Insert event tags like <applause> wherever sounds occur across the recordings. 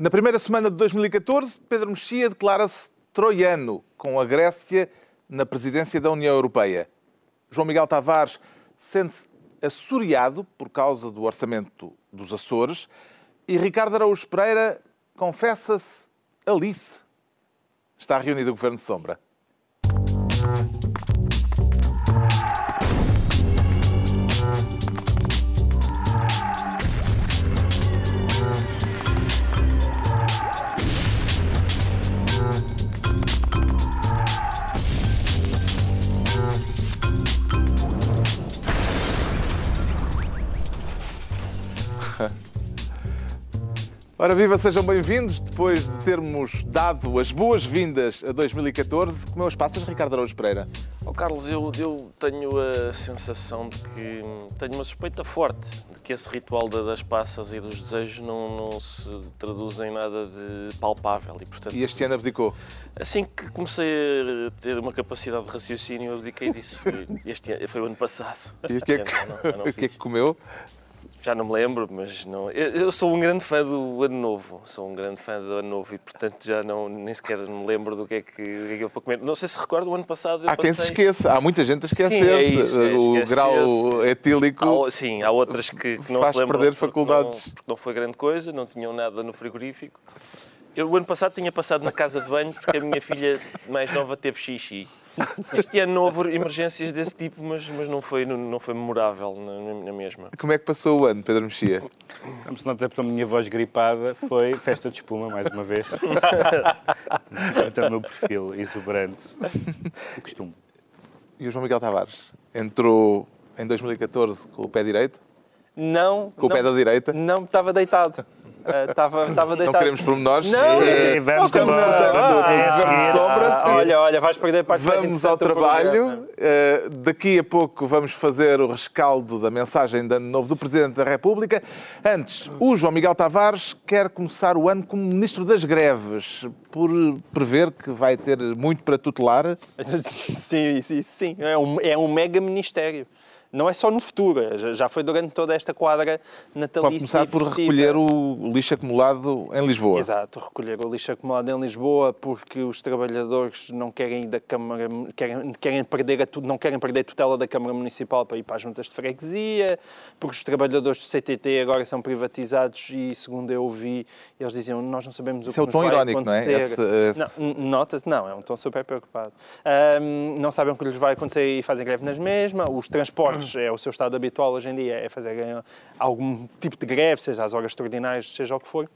Na primeira semana de 2014, Pedro Mexia declara-se troiano, com a Grécia na presidência da União Europeia. João Miguel Tavares sente-se assoreado por causa do orçamento dos Açores e Ricardo Araújo Pereira confessa-se Alice. Está reunido o Governo de Sombra. Ora, viva, sejam bem-vindos. Depois de termos dado as boas-vindas a 2014, comeu as passas, Ricardo Araújo Pereira. Oh, Carlos, eu, eu, tenho a sensação de que tenho uma suspeita forte de que esse ritual das passas e dos desejos não, não se traduz em nada de palpável. E, portanto, e este ano abdicou? Assim que comecei a ter uma capacidade de raciocínio, eu abdiquei disso. Foi, este ano, foi o ano passado. E o que é que, não, não, <laughs> o que, é que comeu? Já não me lembro, mas não. Eu, eu, sou um grande fã do Ano Novo. Sou um grande fã do Ano Novo e, portanto, já não, nem sequer me lembro do que é que, do que, é que eu vou comer. Não sei se recordo, o ano passado. Há passei... quem se esqueça. Há muita gente a esquecer-se. É o grau etílico. Há, sim, há outras que, que não faz se lembram. perder faculdades. Não, porque não foi grande coisa, não tinham nada no frigorífico. Eu, o ano passado, tinha passado na casa de banho porque a minha filha mais nova teve xixi. <laughs> Este ano não houve emergências desse tipo, mas, mas não, foi, não, não foi memorável na, na, mesma. Como é que passou o ano, Pedro Mexia? Vamos não dizer porque a minha voz gripada foi festa de espuma, mais uma vez. <laughs> Então, o meu perfil exuberante. O costume. E o João Miguel Tavares? Entrou em 2014 com o pé direito? Não. Com o não, pé da direita? Não, estava deitado. Estava uh, deitado. Não queremos pormenores. Não, é, vamos estamos portanto ah, sombra. olha, olha, vais perder parte Vamos ao trabalho. Uh, daqui a pouco vamos fazer o rescaldo da mensagem de ano novo do Presidente da República. Antes, o João Miguel Tavares quer começar o ano como Ministro das Greves, por prever que vai ter muito para tutelar. <laughs> Sim, sim, sim. É um, é um mega ministério não é só no futuro, já foi durante toda esta quadra natalícia. Pode começar por recolher o lixo acumulado em Lisboa. Exato, recolher o lixo acumulado em Lisboa porque os trabalhadores não querem da Câmara, querem, querem perder a, não querem perder a tutela da Câmara Municipal para ir para as juntas de freguesia, porque os trabalhadores do CTT agora são privatizados e, segundo eu ouvi, eles diziam nós não sabemos o Isso que é o tom irónico, acontecer. não é? Esse, esse... Nota-se, não, é um tom super preocupado. Um, não sabem o que lhes vai acontecer e fazem greve nas mesmas, os transportes é o seu estado habitual hoje em dia, é fazer algum tipo de greve, seja às horas extraordinárias, seja o que for.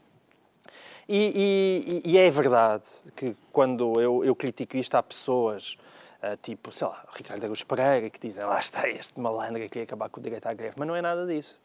E, e, e é verdade que quando eu, eu critico isto, há pessoas Uh, tipo, sei lá, Ricardo Araújo Pereira, que dizem lá está este malandro que ia acabar com o direito à greve, mas não é nada disso.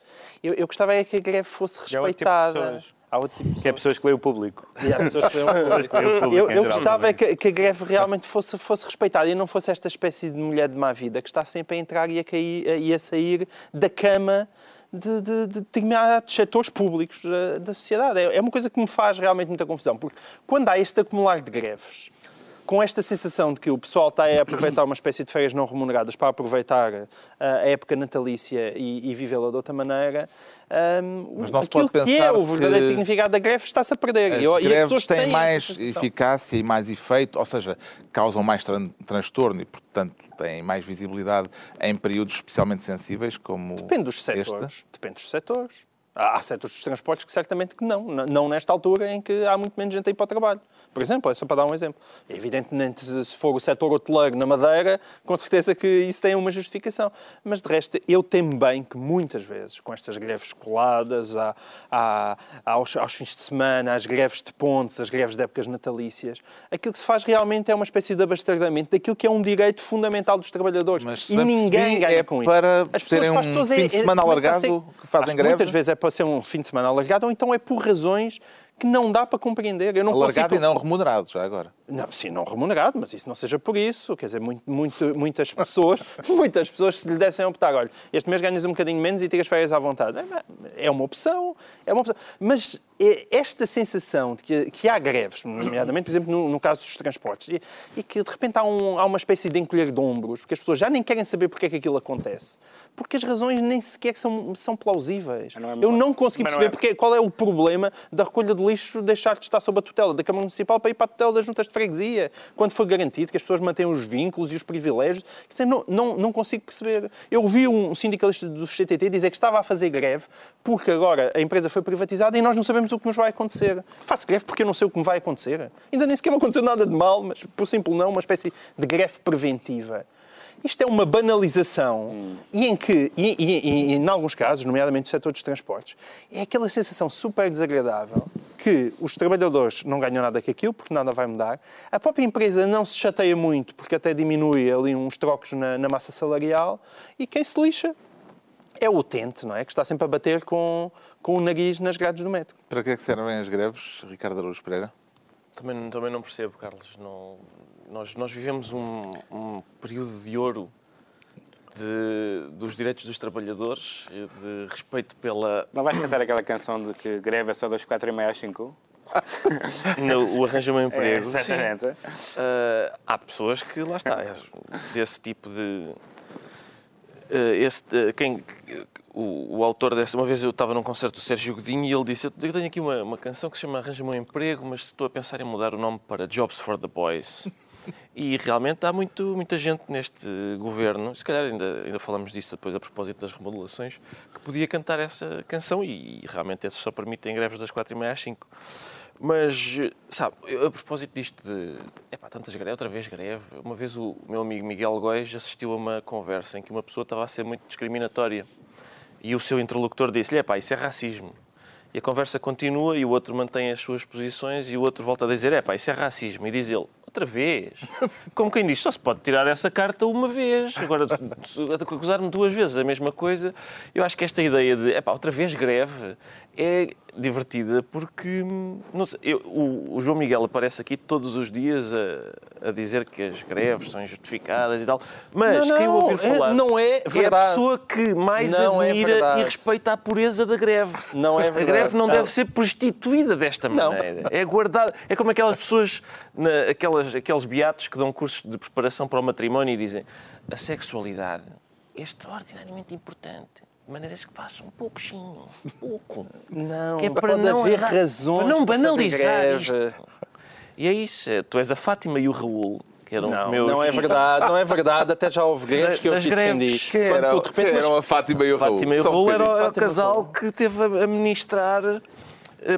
Eu, eu gostava é que a greve fosse respeitada. Há outro tipo de Que é pessoas que leem o público. E há <laughs> pessoas que leem o público. eu, eu gostava é que, que, a greve realmente fosse, fosse respeitada e não fosse esta espécie de mulher de má vida que está sempre a entrar e a, cair, e a sair da cama de, de, de determinados setores públicos da, da sociedade. É, é uma coisa que me faz realmente muita confusão, porque quando há este acumular de greves com esta sensação de que o pessoal está a aproveitar uma espécie de férias não remuneradas para aproveitar uh, a época natalícia e, e vivê-la de outra maneira, um, Mas não aquilo que é o verdadeiro significado da greve está-se a perder. As e, greves e as pessoas têm, têm mais eficácia e mais efeito, ou seja, causam mais tran transtorno e, portanto, têm mais visibilidade em períodos especialmente sensíveis como Depende dos setores. Este. Depende dos setores. Há setores dos transportes que certamente que não. Não nesta altura em que há muito menos gente a ir para o trabalho. Por exemplo, é só para dar um exemplo. Evidentemente, se for o setor hoteleiro na Madeira, com certeza que isso tem uma justificação. Mas, de resto, eu temo bem que muitas vezes, com estas greves coladas à, à, aos, aos, fins de semana, às greves de pontes, às greves de épocas natalícias, aquilo que se faz realmente é uma espécie de abastardamento daquilo que é um direito fundamental dos trabalhadores. Mas, e ninguém ganha é com isso. para As terem um fim de é- semana é, alargado que fazem greve? Muitas vezes é para ser um fim de semana alargado, ou então é por razões que não dá para compreender. Eu não Alargado consigo... e não remunerado, já agora. Não, sim, não remunerado, mas isso não seja por isso. Quer dizer, muito, muito, muitas pessoas, <laughs> muitas pessoas se lhe dessem a optar, olha, este mês ganhas um bocadinho menos e tiras férias à vontade. É, é uma opção, é uma opção. Mas é esta sensação de que, que há greves, nomeadamente, por exemplo, no, no caso dos transportes, e, e, que de repente há, um, há uma espécie de encolher de ombros, porque as pessoas já nem querem saber porque é que aquilo acontece, porque as razões nem sequer são, são plausíveis. Não é Eu não consegui perceber não é... porque, qual é o problema da recolha do lixo deixar de estar sob a tutela da Câmara Municipal para ir para a tutela das juntas de freguesia, quando for garantido que as pessoas mantêm os vínculos e os privilégios. Dizer, não, não, não consigo perceber. Eu ouvi um sindicalista do CTT dizer que estava a fazer greve porque agora a empresa foi privatizada e nós não sabemos o que nos vai acontecer. Faço greve porque eu não sei o que me vai acontecer. Ainda nem sequer me aconteceu nada de mal, mas por simples não, uma espécie de greve preventiva. Isto é uma banalização hum. e em que, e, e, e, em alguns casos, nomeadamente no setor dos transportes, é aquela sensação super desagradável que os trabalhadores não ganham nada com aquilo, porque nada vai mudar. A própria empresa não se chateia muito, porque até diminui ali uns trocos na, na massa salarial. E quem se lixa é o utente, não é? Que está sempre a bater com, com o nariz nas grades do metro. Para que é que servem as greves, Ricardo Araújo Pereira? Também, também não percebo, Carlos. Não, nós, nós vivemos um, um período de ouro de, dos direitos dos trabalhadores, de respeito pela. Não vais cantar aquela canção de que greve é só das 4 e meia às 5? <laughs> no, o arranja um emprego. É, exatamente. Uh, há pessoas que, lá está, é desse tipo de. Uh, esse, uh, quem, o, o, autor dessa. Uma vez eu estava num concerto do Sérgio Godinho e ele disse: Eu tenho aqui uma, uma canção que se chama Arranja-me um emprego, mas estou a pensar em mudar o nome para Jobs for the Boys. E realmente há muito, muita gente neste governo, se calhar ainda, ainda falamos disso depois a propósito das remodelações, que podia cantar essa canção e, e realmente esses só permitem greves das quatro e meia às cinco. Mas, sabe, a propósito disto de. É pá, tantas greves, outra vez greve. Uma vez o meu amigo Miguel Góis assistiu a uma conversa em que uma pessoa estava a ser muito discriminatória e o seu interlocutor disse-lhe: é pá, isso é racismo. E a conversa continua e o outro mantém as suas posições e o outro volta a dizer: é pá, isso é racismo. E diz ele: outra vez. Como quem diz, só se pode tirar essa carta uma vez. Agora, <laughs> acusar-me duas vezes a mesma coisa, eu acho que esta ideia de, é pá, outra vez greve, é divertida porque sei, eu, o, o, João Miguel aparece aqui todos os dias a, a, dizer que as greves são injustificadas e tal, mas não, quem o ouvir é, falar não é, é a pessoa que mais não é admira é e respeita a pureza da greve. Não é verdade. A greve não, não. deve ser prostituída desta maneira. Não. É guardada. É como aquelas pessoas, na, aquelas, aqueles beatos que dão cursos de preparação para o matrimónio e dizem a sexualidade é extraordinariamente importante de maneiras que façam um pouquinho, pouco. Não, que é para não haver razões para não banalizar isto. E é isso, é, tu és a Fátima e o Raul, que eram não, meus... Não é verdade, não é verdade. Até já houve greves que eu te defendi. Que era, Quando, repente, eram a Fátima e o Raul. Fátima e o Raul era, era o casal que teve a ministrar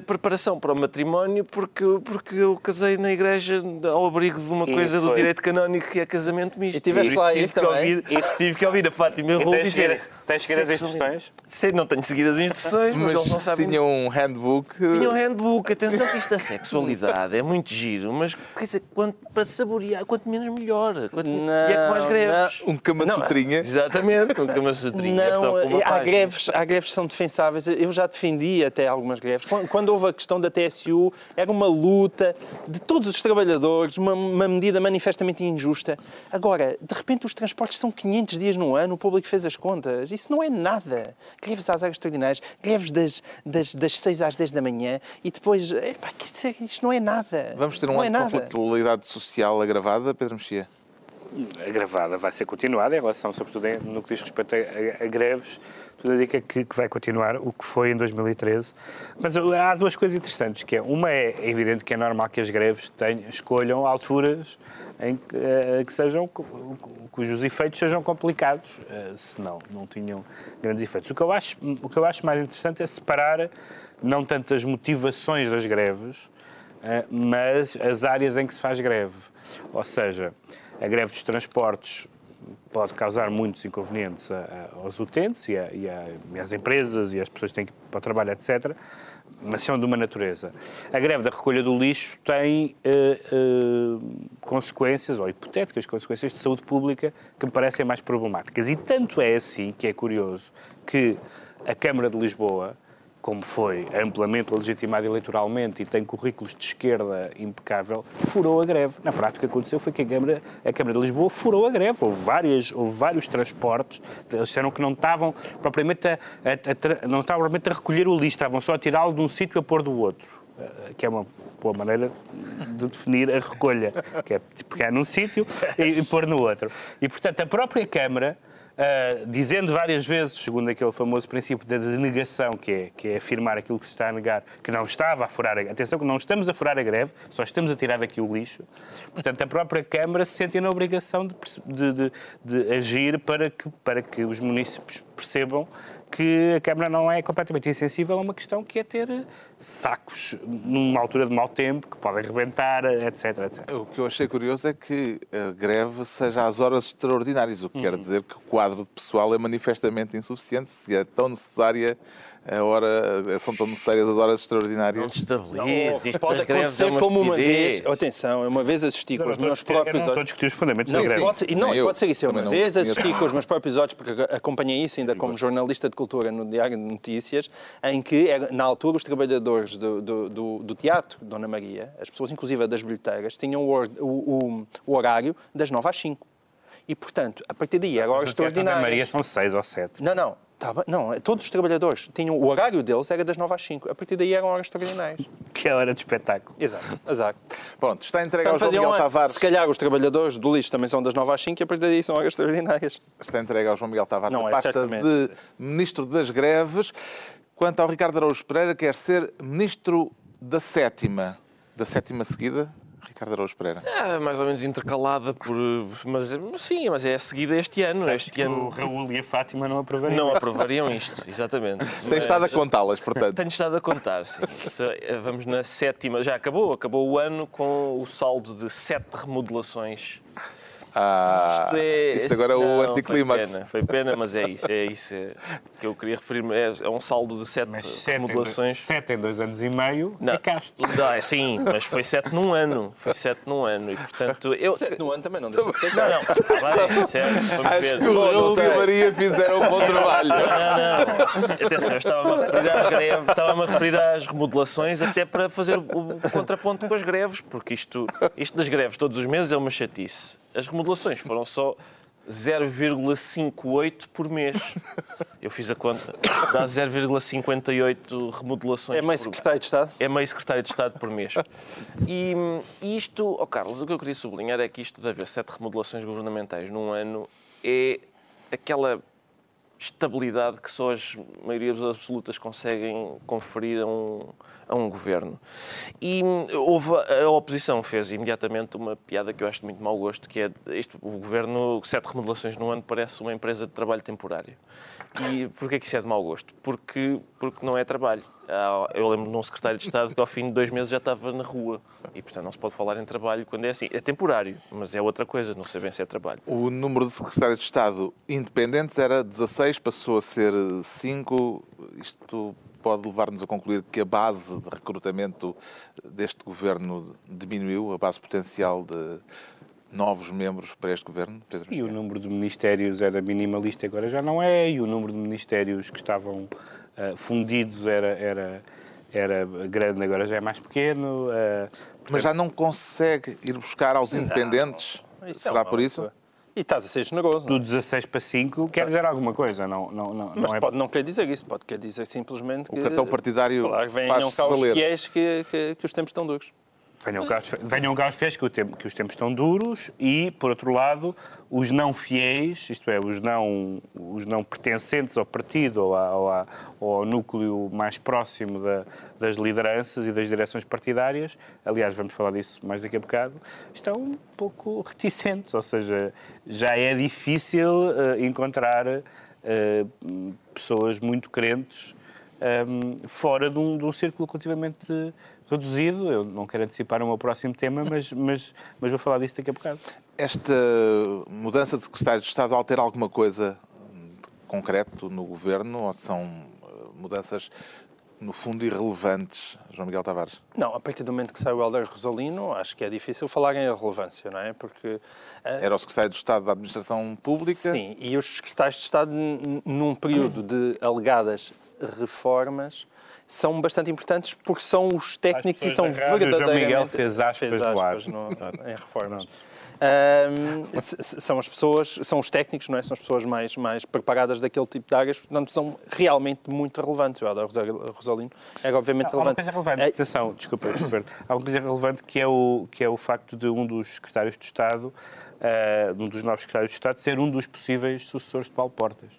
preparação para o matrimónio porque, porque eu casei na igreja ao abrigo de uma coisa do direito canónico que é casamento misto. E tiveste lá isso também? Ouvir, tive que ouvir a Fátima e o Raul dizer... Tens seguido as instruções? Sei, não tenho seguido as instruções, mas, mas eles não sabem. Tinha um handbook. Tinha um handbook. Atenção que isto da sexualidade é muito giro, mas quer dizer, quanto, para saborear, quanto menos melhor. Quanto, não, e é com as greves. Não. Um cama-sutrinha. Exatamente, um cama-sutrinha. É não, é há, greves, há greves que são defensáveis. Eu já defendi até algumas greves. Quando, quando houve a questão da TSU, era uma luta de todos os trabalhadores, uma, uma medida manifestamente injusta. Agora, de repente, os transportes são 500 dias no ano, o público fez as contas. Isso não é nada. Greves às áreas extraordinárias, greves das, das, das 6 às 10 da manhã e depois. Epá, isto não é nada. Vamos ter um ano de conflitualidade social agravada, Pedro Mexia? Agravada vai ser continuada em relação, sobretudo no que diz respeito a, a, a greves, tudo indica que, que, vai continuar o que foi em 2013. Mas há duas coisas interessantes, que é, uma é, é evidente que é normal que as greves tenham, escolham alturas em que, uh, que sejam, cujos efeitos sejam complicados, uh, senão não tinham grandes efeitos. O que, eu acho, o que eu acho mais interessante é separar não tanto as motivações das greves, uh, mas as áreas em que se faz greve. Ou seja, a greve dos transportes pode causar muitos inconvenientes a, a, aos utentes e, a, e, e, às empresas e às pessoas que têm que ir para o trabalho, etc mas são de uma natureza. A greve da recolha do lixo tem uh, uh, consequências, ou hipotéticas consequências de saúde pública, que me parecem mais problemáticas. E tanto é assim, que é curioso, que a Câmara de Lisboa como foi amplamente legitimado eleitoralmente e tem currículos de esquerda impecável, furou a greve. Na prática, o que aconteceu foi que a Câmara, a Câmara de Lisboa furou a greve. Houve, várias, houve vários transportes, eles disseram que não estavam propriamente a, a, a não estavam propriamente a recolher o lixo, estavam só a tirá-lo de um sítio a pôr do outro eh, que é uma boa maneira de definir a recolha, que é pegar num sítio e, e pôr no outro. E, portanto, a própria Câmara Uh, dizendo várias vezes, segundo aquele famoso princípio da denegação, que é, que é afirmar aquilo que se está a negar, que não estava a furar a greve. Atenção, que não estamos a furar a greve, só estamos a tirar daqui o lixo. Portanto, a própria Câmara se sente na obrigação de, de, de, de agir para que, para que os municípios percebam que a Câmara não é completamente insensível a uma questão que é ter sacos numa altura de mau tempo, que podem rebentar, etc, etc. O que eu achei curioso é que a greve seja às horas extraordinárias, o que quer dizer que o quadro de pessoal é manifestamente insuficiente, se é tão necessária a hora, são tão necessárias as horas extraordinárias. Não destabilize, isto pode acontecer é como uma vez, atenção, uma vez assisti com os meus próprios olhos. Estou a discutir os fundamentos não, da greve. Pode, e não, pode ser isso, uma vez assisti com os meus próprios olhos, porque acompanhei isso ainda como jornalista de cultura no Diário de Notícias, em que, na altura, os trabalhadores do, do, do, do teatro, Dona Maria, as pessoas, inclusive das bilheteiras, tinham o, o, o horário das 9 às 5. E, portanto, a partir daí, agora extraordinário. Dona Maria são 6 ou 7. Não, não. Tá não, todos os trabalhadores tinham o horário deles era das 9 às 5. A partir daí eram horas extraordinárias. Que é hora de espetáculo. Exato, exato. Pronto, está entregue ao João Miguel Tavares. Se calhar os trabalhadores do lixo também são das 9 às 5 e a partir daí são horas extraordinárias. Está entregue ao João Miguel Tavares não, a é, pasta certamente. de Ministro das Greves. Quanto ao Ricardo Araújo Pereira, quer ser Ministro da Sétima. Da sétima seguida? Ricardo Araújo Pereira? É, mais ou menos intercalada por. Mas sim, mas é a seguida este ano. Sabes este ano. O Raul e a Fátima não aprovariam. Não aprovariam isto, exatamente. <laughs> Tem mas... estado a contá-las, portanto. Tenho estado a contar, sim. Eh, vamos na sétima. Já acabou, acabou o ano com o saldo de sete remodelações ah, isto, é, isto agora é o anticlímax. Foi, foi pena, mas é isso, é isso é, que eu queria referir-me. É, é, um saldo de sete remodelações. Sete em dois anos e meio não, é casto. Não, é, sim, mas foi sete num ano. Foi sete num ano. E, portanto, eu... Sete num ano também não deixa de ser Não, não. Vai, certo, Acho ver. que o Raul e a Maria fizeram um bom trabalho. Não, não. Atenção, eu estava-me a referir estava-me a referir às remodelações até para fazer o contraponto com as greves, porque isto, isto das greves todos os meses é uma chatice as remodelações foram só 0,58 por mês. Eu fiz a conta. Dá 0,58 remodelações. É meio secretário de Estado? É meio secretário de Estado por mês. E, isto, oh Carlos, o que eu queria sublinhar é que isto de haver sete remodelações governamentais num ano é aquela estabilidade que só as maiorias absolutas conseguem conferir a um, a um governo. E houve, a oposição fez imediatamente uma piada que eu acho de muito mau gosto, que é isto, o governo, sete remodelações no ano, parece uma empresa de trabalho temporário. E porquê que isso é de mau gosto? Porque, porque não é trabalho. Eu lembro de um secretário de Estado que ao fim de dois meses já estava na rua. E, portanto, não se pode falar em trabalho quando é assim. É temporário, mas é outra coisa, não sei bem se é trabalho. O número de secretários de Estado independentes era 16, passou a ser 5. Isto pode levar-nos a concluir que a base de recrutamento deste governo diminuiu, a base potencial de novos membros para este governo? Pedro e o número de ministérios era minimalista, agora já não é, e o número de ministérios que estavam uh, fundidos era, era, era grande, agora já é mais pequeno. Uh, portanto... Mas já não consegue ir buscar aos independentes? Não, Será é por isso? E estás a ser generoso. Do 16 para 5 quer dizer alguma coisa, não, não, não, Mas não, é... pode, não quer dizer isso, pode quer dizer simplesmente que... O cartão partidário claro, faz-se valer. Os que, que, que os tempos estão duros. Venham cá, venham cá os fiéis que, tempo, que, os tempos estão duros e, por outro lado, os não fiéis, isto é, os não, os não pertencentes ao partido ou, à, ou, à, ou ao núcleo mais próximo da, das lideranças e das direções partidárias, aliás, vamos falar disso mais daqui a bocado, estão um pouco reticentes, ou seja, já é difícil uh, encontrar uh, pessoas muito crentes um, eh, fora de um, de um círculo relativamente reduzido. Eu não quero antecipar o meu próximo tema, mas, <laughs> mas, mas vou falar disso daqui a bocado. Esta mudança de secretário de Estado altera alguma coisa de concreto no governo ou são eh, mudanças no fundo, irrelevantes, João Miguel Tavares? Não, a partir do momento que sai o Helder Rosalino, acho que é difícil falar em irrelevância, não é? Porque... Uh... Era o secretário de Estado da Administração Pública? Sim, e os secretários de Estado, num período de alegadas reformas, são bastante importantes porque são os técnicos e são verdadeiramente... João Miguel fez aspas, fez aspas no, em reformas. Um, são as pessoas, são os técnicos, não é? São as pessoas mais, mais preparadas daquele tipo de áreas, portanto são realmente muito relevantes. Eu adoro Rosalino, é obviamente relevante. Há uma coisa relevante, é... atenção, desculpa, desculpa, há uma coisa relevante que é, o, que é o facto de um dos secretários de Estado uh, um dos novos secretários de Estado, ser um dos possíveis sucessores de Paulo Portas.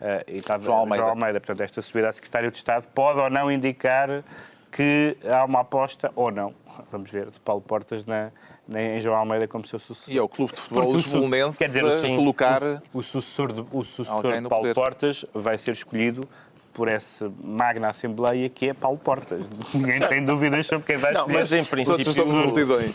Uh, e estava, João Almeida. João Almeida. Portanto, esta subida a secretário de Estado pode ou não indicar que há uma aposta, ou não, vamos ver, de Paulo Portas na, na, em João Almeida como seu sucessor. E é o Clube de Futebol Lisboonense quer dizer, sim, colocar... O, o sucessor de, o sucessor de Paulo poder. Portas vai ser escolhido por essa magna Assembleia que é Paulo Portas. <laughs> Ninguém tem dúvidas sobre quem vai escolher. Não, mas em princípio,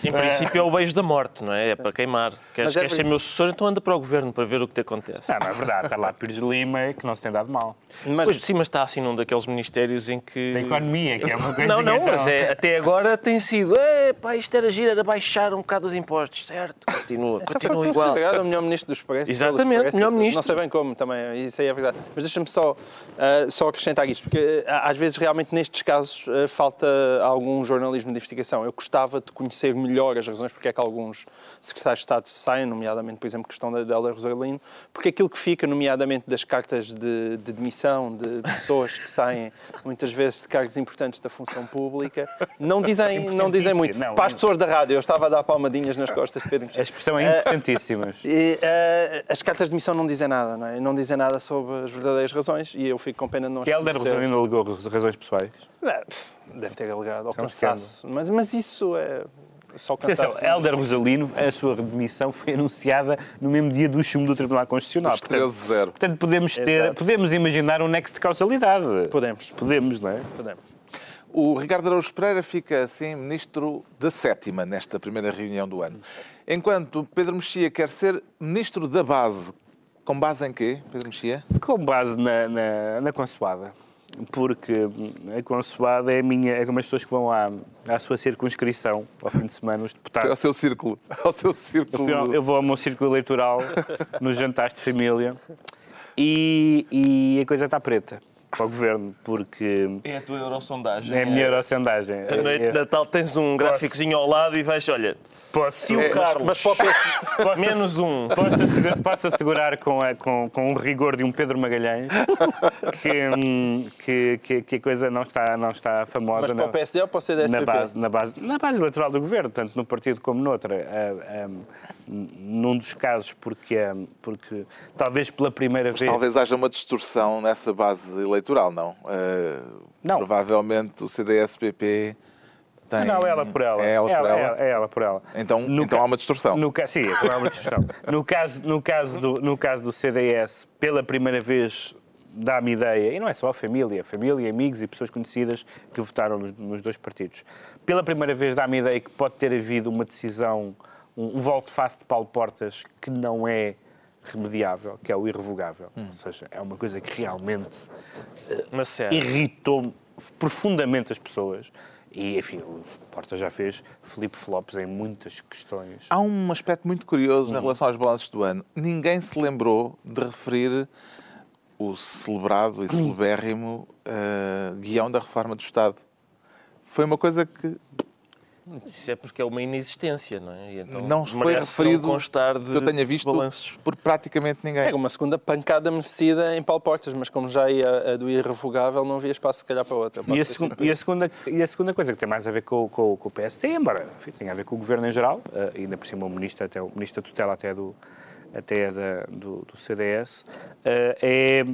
em princípio é o beijo da morte, não é? É para queimar. Queres, é queres ser meu sucessor, então anda para o governo para ver o que te acontece. Não, não é verdade. Está lá Pires Lima que não se tem dado mal. Mas, pois, sim, mas está assim num daqueles ministérios em que... Da economia, que é uma coisa Não, não, mas é, até agora tem sido pá, isto era giro, era baixar um bocado os impostos, certo? Continua, então, continua igual. Obrigado, o melhor ministro dos Expresso. Exatamente, melhor ministro. Não sei bem como também, isso aí é verdade. Mas deixa-me só, uh, só acrescentar isto, porque uh, às vezes realmente nestes casos uh, falta algum jornalismo de investigação. Eu gostava de conhecer melhor as razões porque é que alguns secretários de Estado saem, nomeadamente, por exemplo, a questão da Délia Rosalino, porque aquilo que fica, nomeadamente, das cartas de, de demissão de pessoas que saem muitas vezes de cargos importantes da função pública, não dizem, não dizem muito. Não, Para as pessoas da rádio, eu estava a dar palmadinhas nas costas de Pedro A expressão é importantíssima. Uh, e, uh, as cartas de demissão não dizem nada, não é? Não dizem nada sobre as verdadeiras razões e eu fico com pena não Que Helder Rosalino alegou razões pessoais? Deve ter alegado ao é cansaço. Mas, mas isso é só Atenção, Helder Rosalino, a sua demissão foi anunciada no mesmo dia do chumbo do Tribunal Constitucional. Portanto, 13-0. Portanto, podemos, ter, podemos imaginar um nexo de causalidade. Podemos. Podemos, não é? Podemos. O Ricardo Araújo Pereira fica, assim, ministro da sétima nesta primeira reunião do ano. Enquanto Pedro Mexia quer ser ministro da base. Com base em quê, Pedro Mexia? Com base na, na, na consoada porque a consoada é a minha, é como as pessoas que vão à, à sua circunscrição ao fim de semana, os deputados. Ao seu círculo. Ao seu círculo. Eu, eu vou ao meu círculo eleitoral, nos jantares de família, e, e a coisa está preta para o governo, porque. É a tua eurosondagem. É a minha eurosondagem. A noite de Natal tens um gráficozinho ao lado e vais, olha, Posso, Tio é, Carlos, mas, mas posso, menos um. Posso assegurar, posso assegurar com, a, com, com o rigor de um Pedro Magalhães que, que, que, que, a coisa não está, não está famosa. Mas para o PSD ou para o CDSPP? Na base, na, base, na base eleitoral do governo, tanto no partido como noutra. Uh, um, num dos casos, porque, porque talvez pela primeira mas vez. Talvez haja uma distorção nessa base eleitoral, não? Uh, não. Provavelmente o CDSPP tem... Não, ela por ela. É ela por ela? ela? É ela por ela. Então, no então ca... há uma distorção. No ca... Sim, então há uma distorção. no, caso, no, caso do, no caso do CDS, pela primeira vez dá-me ideia, e não é só a família, a família, amigos e pessoas conhecidas que votaram nos, nos dois partidos. Pela primeira vez dá-me ideia que pode ter havido uma decisão, um, um volte-face de Paulo Portas que não é remediável, que é o irrevogável. Hum. Ou seja, é uma coisa que realmente uh, irritou profundamente as pessoas. E, enfim, o Porta já fez Felipe Flops em muitas questões. Há um aspecto muito curioso em relação aos balanços do ano. Ninguém se lembrou de referir o celebrado e celebérrimo uh, guião da reforma do Estado. Foi uma coisa que isso é porque é uma inexistência, não é? Então, não foi referido não constar de que eu tenha visto balanços. por praticamente ninguém. É uma segunda pancada merecida em Paulo Portas, mas como já ia a do irrevogável, não havia espaço se calhar para outra. E a, e a, segunda, e a segunda coisa que tem mais a ver com, com, com o PST, embora enfim, tenha a ver com o governo em geral, uh, ainda por cima o ministro, até, o ministro da tutela até do, até da, do, do, CDS, uh, eh, é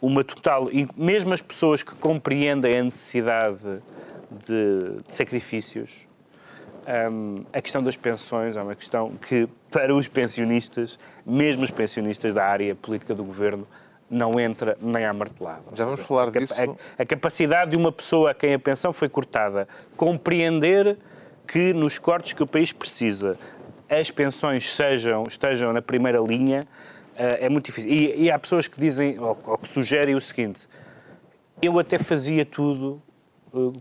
uma total. E mesmo as pessoas que compreendem a necessidade de, de sacrifícios um, a questão das pensões é uma questão que, para os pensionistas, mesmo os pensionistas da área política do governo, não entra nem à martelada. Já vamos falar disso. A, a, capacidade de uma pessoa a quem a pensão foi cortada compreender que nos cortes que o país precisa as pensões sejam, estejam na primeira linha uh, é muito difícil. E, e, há pessoas que dizem, ou, ou que sugerem o seguinte: eu até fazia tudo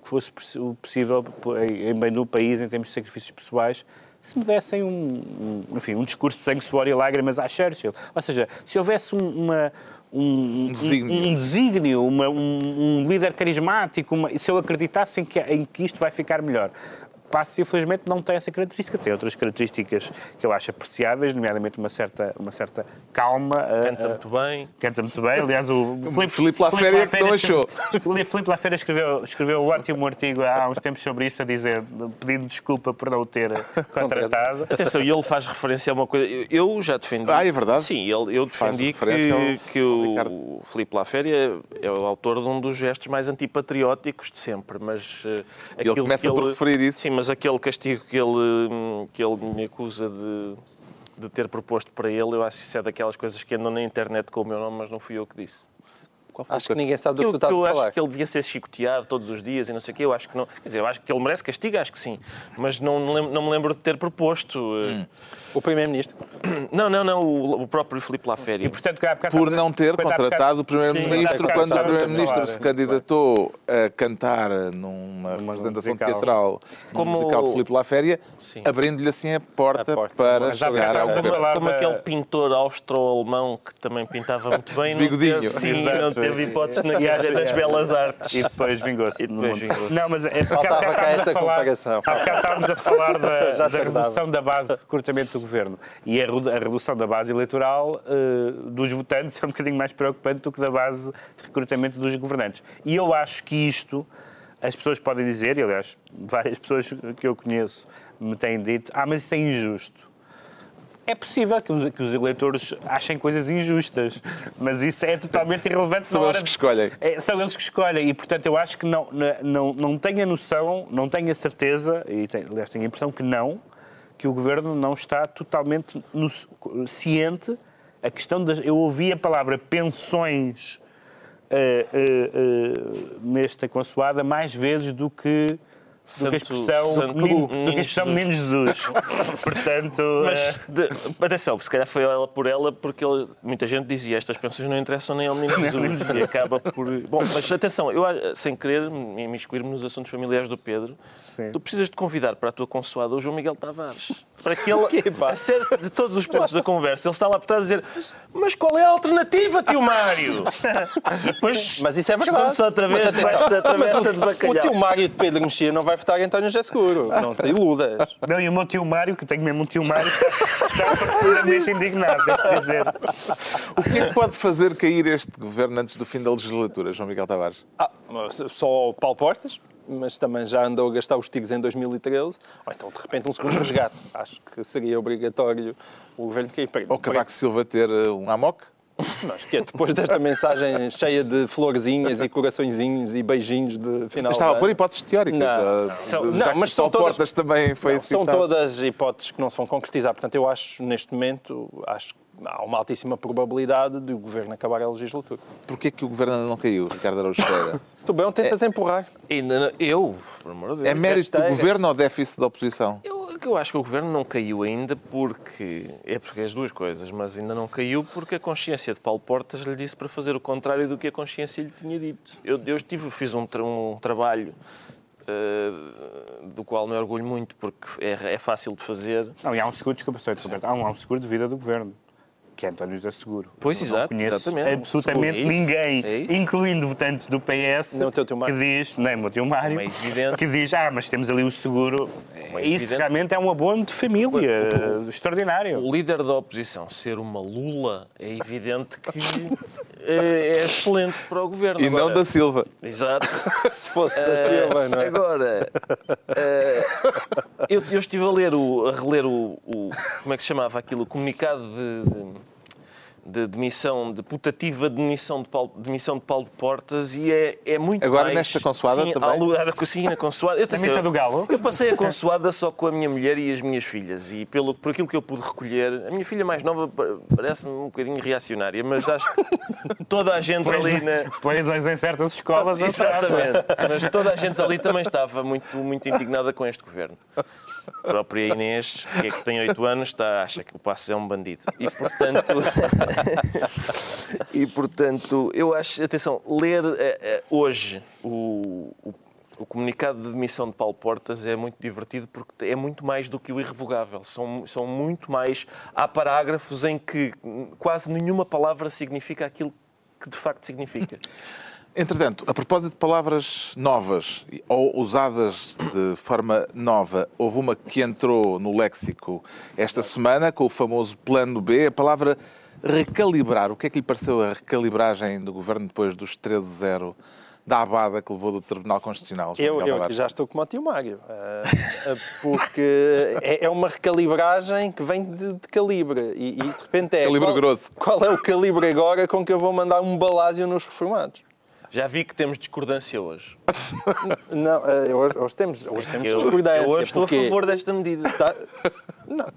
que fosse possível em bem do país, em termos de sacrifícios pessoais, se me dessem um, um, enfim, um discurso de sangue, suor e lágrimas à Churchill. Ou seja, se houvesse uma, um, um, desígnio, um, desígnio uma, um, líder carismático, uma, se eu acreditasse em que, em que isto vai ficar melhor. Passo, infelizmente, não tem essa característica. Tem outras características que eu acho apreciáveis, nomeadamente uma certa, uma certa calma. Canta muito bem. Canta muito bem. Aliás, o Filipe, Filipe Laféria é que não achou. <laughs> Filipe Laféria escreveu, escreveu um ótimo artigo há uns tempos sobre isso, a dizer, pedindo desculpa por não o ter contratado. Atenção, e ele faz referência a uma coisa. Eu já defendi. Ah, é verdade? Sim, ele, eu defendi que, que o Filipe Laféria é o autor de um dos gestos mais antipatrióticos de sempre, mas uh, ele começa por referir isso. Sim, mas aquele castigo que ele, que ele me acusa de, de ter proposto para ele, eu acho que isso é daquelas coisas que andam na internet com o meu nome, mas não fui eu que disse. Acho que ninguém sabe do que, que tu estás eu a falar. acho que ele devia ser chicoteado todos os dias e não sei o quê. Eu acho que não. Quer dizer, eu acho que ele merece castigo, acho que sim. Mas não, não me lembro de ter proposto. Hum. O Primeiro-Ministro? Não, não, não, o, o próprio Filipe Laféria. E, portanto, há Por não ter contratado o Primeiro-Ministro quando o Primeiro-Ministro se candidatou a cantar numa representação musical. teatral como musical de Filipe Laféria, abrindo-lhe assim a porta, a porta. para Mas chegar ao governo. Como aquele pintor austro-alemão que também pintava muito bem. <laughs> Bigodinho. Sim, não teve hipótese na guerra das belas artes. E depois vingou-se. Vingou não, mas é porque há bocado estávamos a falar da, <laughs> da redução da base de recrutamento do governo. E a, redução da base eleitoral uh, dos votantes <laughs> é um bocadinho mais preocupante do que da base de recrutamento dos governantes. E eu acho que isto, as pessoas podem dizer, e aliás, várias pessoas que eu conheço me têm dito, ah, mas isso é injusto. É possível que os, que os, eleitores achem coisas injustas, mas isso é totalmente irrelevante. São eles que escolhem. É, são eles que escolhem e, portanto, eu acho que não, não, não tenho a noção, não tenho a certeza, e tenho, aliás, tenho a impressão que não, que o governo não está totalmente no, ciente. A questão das. Eu ouvi a palavra pensões uh, uh, uh, nesta consoada mais vezes do que do que a expressão, Santo, menino, do que a expressão menino Jesus. <laughs> Portanto. Mas, de, atenção, se calhar foi ela por ela, porque ele, muita gente dizia estas pensões não interessam nem ao menino <laughs> Jesus. e acaba por. Bom, mas atenção, eu, sem querer me me nos assuntos familiares do Pedro, Sim. tu precisas de convidar para a tua consoada o João Miguel Tavares. Para que ele, <laughs> a sério, de todos os pontos da conversa, ele está lá por trás a dizer: Mas qual é a alternativa, tio Mário? E depois. Mas isso é verdade. outra vez debaixo da travessa de bacalhau. O tio Mário de Pedro Mexia não vai votar António José Seguro. Não te iludas. Não, e o meu tio Mário, que tenho mesmo um tio Mário, está profundamente indignado, devo dizer. O que é que pode fazer cair este governo antes do fim da legislatura, João Miguel Tavares? Ah, só Paulo Portas mas também já andou a gastar os tiros em 2013, ou então de repente um segundo resgate. Acho que seria obrigatório o governo cair. Ou Cavaco Silva ter eh, um AMOC? Que é, depois desta mensagem cheia de florzinhas e coraçõezinhos e beijinhos de final. estava a pôr hipóteses teóricas. Não, são, não mas são todas, também foi não, São todas hipóteses que não se vão concretizar. Portanto, eu acho, neste momento, acho que há uma altíssima probabilidade de o Governo acabar a legislatura. Porquê que o Governo ainda não caiu, Ricardo Araújo Pereira? <laughs> Tu bem, tentas é, empurrar. Ainda eu, por amor de Deus. É mérito do Governo ou déficit da oposição? Eu, eu acho que o Governo não caiu ainda porque... É porque as duas coisas, mas ainda não caiu porque a consciência de Paulo Portas lhe disse para fazer o contrário do que a consciência lhe tinha dito. Eu, eu estive, fiz um, um trabalho Uh, do qual me orgulho muito, porque é, é, fácil de fazer. Não, e há um seguro, desculpa, há um, há um seguro de vida do Governo que é António José Seguro. Pois, eu exato, conheço exatamente. absolutamente é ninguém, é incluindo votantes do PS, não, teu teu que diz, nem o teu Mário, é que diz, ah, mas temos ali o seguro. É Isso evidente. realmente é um abono de família o, extraordinário. O líder da oposição ser uma Lula é evidente que é, <laughs> é excelente para o governo. E Agora, não da Silva. Exato. <laughs> Se fosse da uh, Silva, não é? Agora, uh, eu, eu, estive a ler o, a reler o, o, como é que se chamava aquilo, o comunicado de, de de demissão, de putativa demissão de Paulo, demissão de Paulo Portas e é, é muito Agora mais, nesta consoada sim, também? Ao, sim, na consoada. Eu, missa do Galo? Eu passei a consoada só com a minha mulher e as minhas filhas e pelo, por aquilo que eu pude recolher, a minha filha mais nova parece-me um bocadinho reacionária, mas acho que toda a gente pois, ali na... Pois em certas escolas... <laughs> Exatamente, mas toda a gente ali também estava muito, muito indignada com este governo. A <laughs> própria Inês, que, é que tem 8 anos, está, acha que o Passos é um bandido. E, portanto, <laughs> e, portanto eu acho, atenção, ler uh, uh, hoje o, o, o, comunicado de demissão de Paulo Portas é muito divertido porque é muito mais do que o irrevogável. São, são muito mais. Há parágrafos em que quase nenhuma palavra significa aquilo que de facto significa. <laughs> Entretanto, a propósito de palavras novas ou usadas de forma nova, houve uma que entrou no léxico esta semana com o famoso Plano B, a palavra recalibrar. O que é que lhe pareceu a recalibragem do governo depois dos 13-0 da abada que levou do Tribunal Constitucional? Eu, eu já estou como o tio Mário, uh, porque é, é, uma recalibragem que vem de, de calibre e, e, de repente é. Calibre qual, grosso. Qual é o calibre agora com que eu vou mandar um balásio nos reformados? Já vi que temos discordância hoje. <laughs> Não, hoje, hoje temos, hoje temos eu, discordância. Eu hoje estou a favor desta medida. Tá... Não,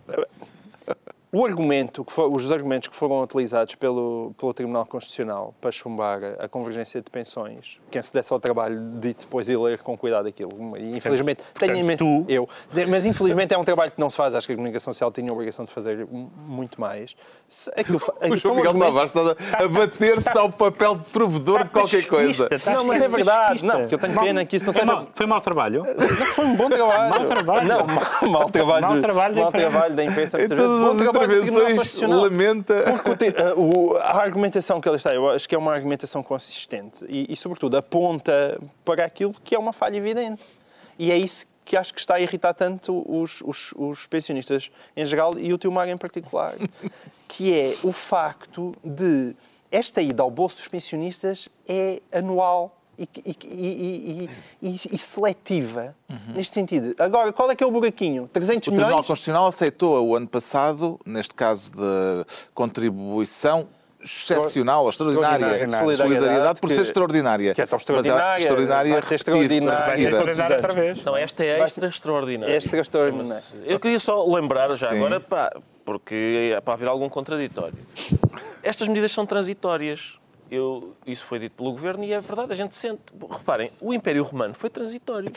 o argumento que for, os argumentos que foram utilizados pelo, pelo Tribunal Constitucional para chumbar a convergência de pensões, quem se desse ao trabalho de depois ir ler com cuidado aquilo, infelizmente, Portanto, tenho tu... eu, mas infelizmente é um trabalho que não se faz, acho que a comunicação social tinha a obrigação de fazer muito mais. Aquilo, o João Miguel Tavares está a bater-se ao papel de provedor de qualquer coisa. Não, mas é verdade, não, porque eu tenho pena que isso não seja... Foi, foi mau trabalho? Não, foi um bom trabalho. Mau trabalho? Não, mau, trabalho, mau trabalho, mau trabalho da imprensa. Muitas vezes, intervenções lamenta. Porque o, a argumentação que ela está, eu acho que é uma argumentação consistente e, e, sobretudo, aponta para aquilo que é uma falha evidente. E é isso que acho que está a irritar tanto os, os, os pensionistas em geral e o Mário em particular, <laughs> que é o facto de esta ida ao bolso dos pensionistas é anual e, e, e, e seletiva, uhum. neste sentido. Agora, qual é que é o buraquinho? 300 milhões? O Tribunal Constitucional aceitou o ano passado, neste caso de contribuição excepcional extraordinária solidariedade, solidariedade por ser extraordinária. Que é tão extraordinária. Mas extraordinária, vai ser extraordinária. Vai ser extraordinária outra vez. Então, esta é extra extraordinária. Extra extraordinária. Eu queria só lembrar já Sim. agora, pá, porque é para haver algum contraditório. Estas medidas são transitórias eu, isso foi dito pelo governo e é verdade, a gente sente. Reparem, o Império Romano foi transitório.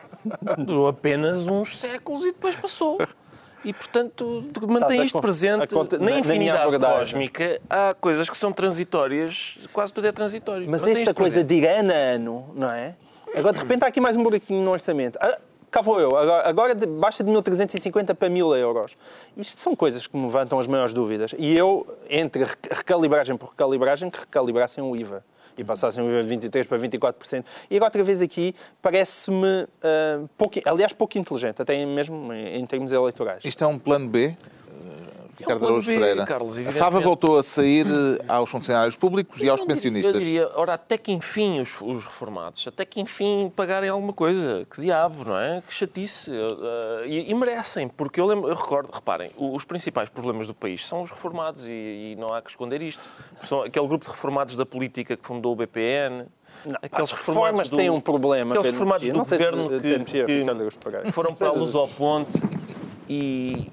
<laughs> Durou apenas uns séculos e depois passou. E, portanto, mantém isto presente na infinidade cósmica. Há coisas que são transitórias, quase tudo é transitório. Mas mantém esta coisa de ano a ano, não é? Agora, de repente, há aqui mais um buraquinho no orçamento. Cá vou eu. Agora, agora baixa de 1.350 para 1.000 euros. Isto são coisas que me levantam as maiores dúvidas. E eu, entre recalibragem por recalibragem, que recalibrassem o IVA e passassem o IVA de 23% para 24%. E agora, outra vez aqui, parece-me, uh, pouco, aliás, pouco inteligente, até mesmo em termos eleitorais. Isto é um plano B? Ricardo Araújo Pereira. Carlos, a FAVA voltou a sair eh, aos funcionários públicos eu e aos pensionistas. Eu diria, ora, até que enfim os, os, reformados, até que enfim pagarem alguma coisa. Que diabo, não é? Que chatice. Uh, e, e, merecem, porque eu, lembro, eu recordo, reparem, os principais problemas do país são os reformados e, e não há que esconder isto. São aquele grupo de reformados da política que fundou o BPN, não, aqueles reformas do, têm um problema. Aqueles reformados do governo que, que, que foram para a luz ao ponte e,